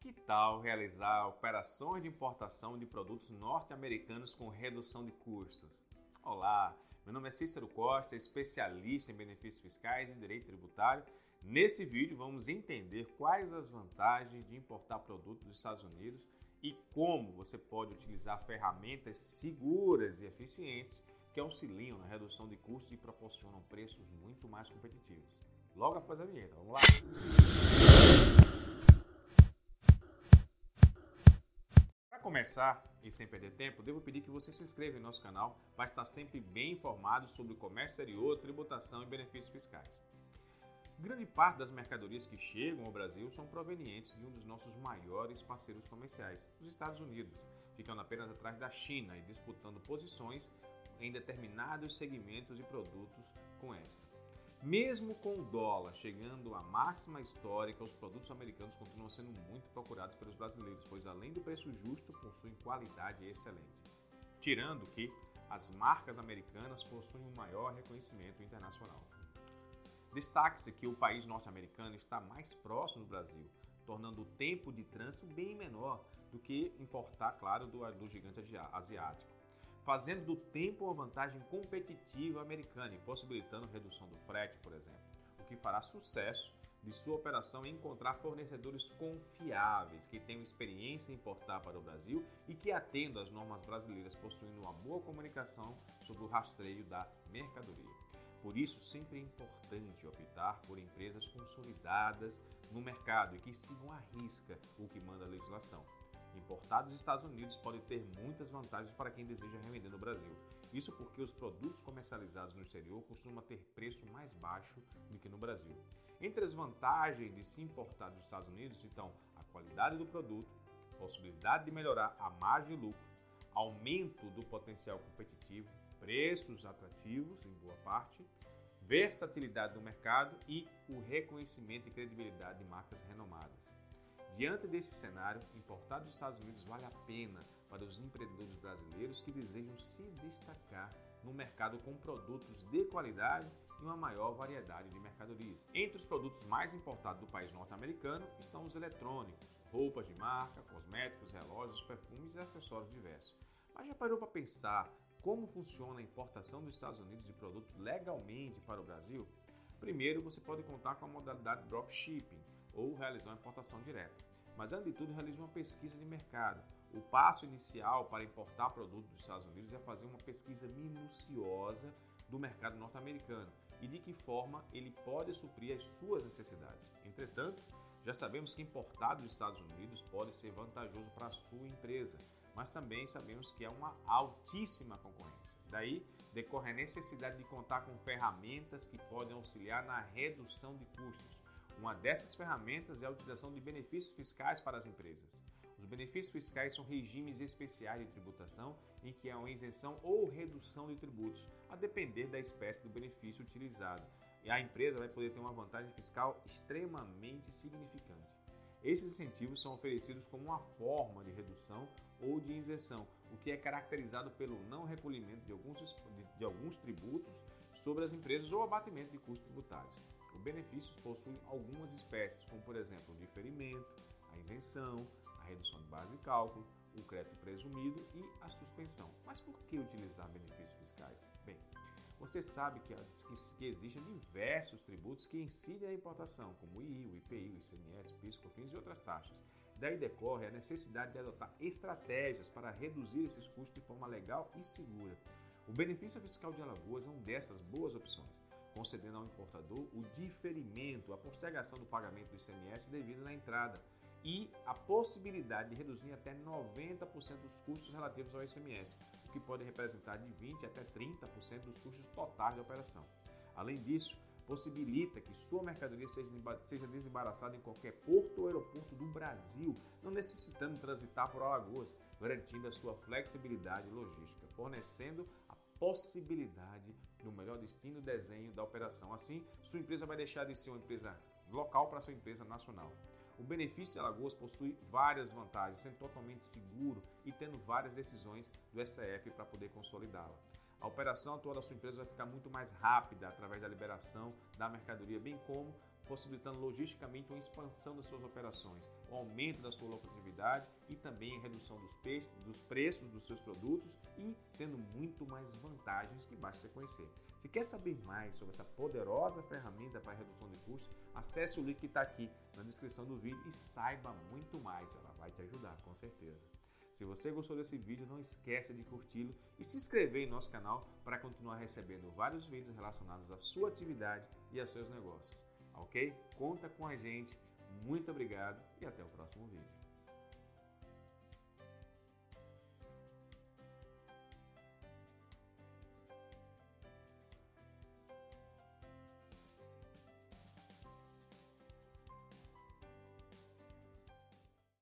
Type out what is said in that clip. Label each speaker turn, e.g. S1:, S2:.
S1: Que tal realizar operações de importação de produtos norte-americanos com redução de custos? Olá, meu nome é Cícero Costa, especialista em benefícios fiscais e direito tributário. Nesse vídeo vamos entender quais as vantagens de importar produtos dos Estados Unidos e como você pode utilizar ferramentas seguras e eficientes que auxiliam na redução de custos e proporcionam preços muito mais competitivos. Logo após a vinheta, vamos lá! Começar e sem perder tempo, devo pedir que você se inscreva em nosso canal para estar sempre bem informado sobre comércio exterior, tributação e benefícios fiscais. Grande parte das mercadorias que chegam ao Brasil são provenientes de um dos nossos maiores parceiros comerciais, os Estados Unidos, ficando apenas atrás da China e disputando posições em determinados segmentos e produtos com esta. Mesmo com o dólar chegando à máxima histórica, os produtos americanos continuam sendo muito procurados pelos brasileiros, pois além do preço justo, possuem qualidade excelente. Tirando que as marcas americanas possuem um maior reconhecimento internacional. Destaque-se que o país norte-americano está mais próximo do Brasil, tornando o tempo de trânsito bem menor do que importar, claro, do, do gigante asiático fazendo do tempo uma vantagem competitiva americana e possibilitando redução do frete, por exemplo, o que fará sucesso de sua operação em encontrar fornecedores confiáveis que tenham experiência em importar para o Brasil e que atendam às normas brasileiras, possuindo uma boa comunicação sobre o rastreio da mercadoria. Por isso, sempre é importante optar por empresas consolidadas no mercado e que sigam à risca o que manda a legislação importado dos Estados Unidos pode ter muitas vantagens para quem deseja revender no Brasil. Isso porque os produtos comercializados no exterior costumam ter preço mais baixo do que no Brasil. Entre as vantagens de se importar dos Estados Unidos estão a qualidade do produto, possibilidade de melhorar a margem de lucro, aumento do potencial competitivo, preços atrativos em boa parte, versatilidade do mercado e o reconhecimento e credibilidade de marcas renomadas. Diante desse cenário, importar dos Estados Unidos vale a pena para os empreendedores brasileiros que desejam se destacar no mercado com produtos de qualidade e uma maior variedade de mercadorias. Entre os produtos mais importados do país norte-americano estão os eletrônicos, roupas de marca, cosméticos, relógios, perfumes e acessórios diversos. Mas já parou para pensar como funciona a importação dos Estados Unidos de produtos legalmente para o Brasil? Primeiro, você pode contar com a modalidade dropshipping ou realizar uma importação direta. Mas, antes de tudo, realize uma pesquisa de mercado. O passo inicial para importar produtos dos Estados Unidos é fazer uma pesquisa minuciosa do mercado norte-americano e de que forma ele pode suprir as suas necessidades. Entretanto, já sabemos que importar dos Estados Unidos pode ser vantajoso para a sua empresa, mas também sabemos que é uma altíssima concorrência. Daí decorre a necessidade de contar com ferramentas que podem auxiliar na redução de custos uma dessas ferramentas é a utilização de benefícios fiscais para as empresas. Os benefícios fiscais são regimes especiais de tributação em que há uma isenção ou redução de tributos, a depender da espécie do benefício utilizado. E a empresa vai poder ter uma vantagem fiscal extremamente significante. Esses incentivos são oferecidos como uma forma de redução ou de isenção, o que é caracterizado pelo não recolhimento de alguns, de, alguns tributos sobre as empresas ou abatimento de custos tributários. Os benefícios possuem algumas espécies, como por exemplo o diferimento, a isenção, a redução de base de cálculo, o crédito presumido e a suspensão. Mas por que utilizar benefícios fiscais? Bem, você sabe que, que, existem diversos tributos que incidem a importação, como o II, o IPI, o ICMS, o PIS, COFINS e outras taxas. Daí decorre a necessidade de adotar estratégias para reduzir esses custos de forma legal e segura. O benefício fiscal de Alagoas é uma dessas boas opções concedendo ao importador o diferimento, a postergação do pagamento do ICMS devido na entrada e a possibilidade de reduzir até 90% dos custos relativos ao ICMS, o que pode representar de 20% até 30% dos custos totais da operação. Além disso, possibilita que sua mercadoria seja desembaraçada em qualquer porto ou aeroporto do Brasil, não necessitando transitar por Alagoas, garantindo a sua flexibilidade logística, fornecendo possibilidade do melhor destino e desenho da operação. Assim, sua empresa vai deixar de ser uma empresa local para ser uma empresa nacional. O benefício de Alagoas possui várias vantagens, sendo totalmente seguro e tendo várias decisões do STF para poder consolidá-la. A operação atual da sua empresa vai ficar muito mais rápida através da liberação da mercadoria, bem como possibilitando logisticamente uma expansão das suas operações, o aumento da sua lucratividade e também a redução dos, dos preços dos seus produtos e tendo muito mais vantagens que basta você conhecer. Se quer saber mais sobre essa poderosa ferramenta para redução de custos, acesse o link que está aqui na descrição do vídeo e saiba muito mais. Ela vai te ajudar, com certeza. Se você gostou desse vídeo, não esqueça de curti-lo e se inscrever em nosso canal para continuar recebendo vários vídeos relacionados à sua atividade e aos seus negócios. Ok? Conta com a gente. Muito obrigado e até o próximo vídeo.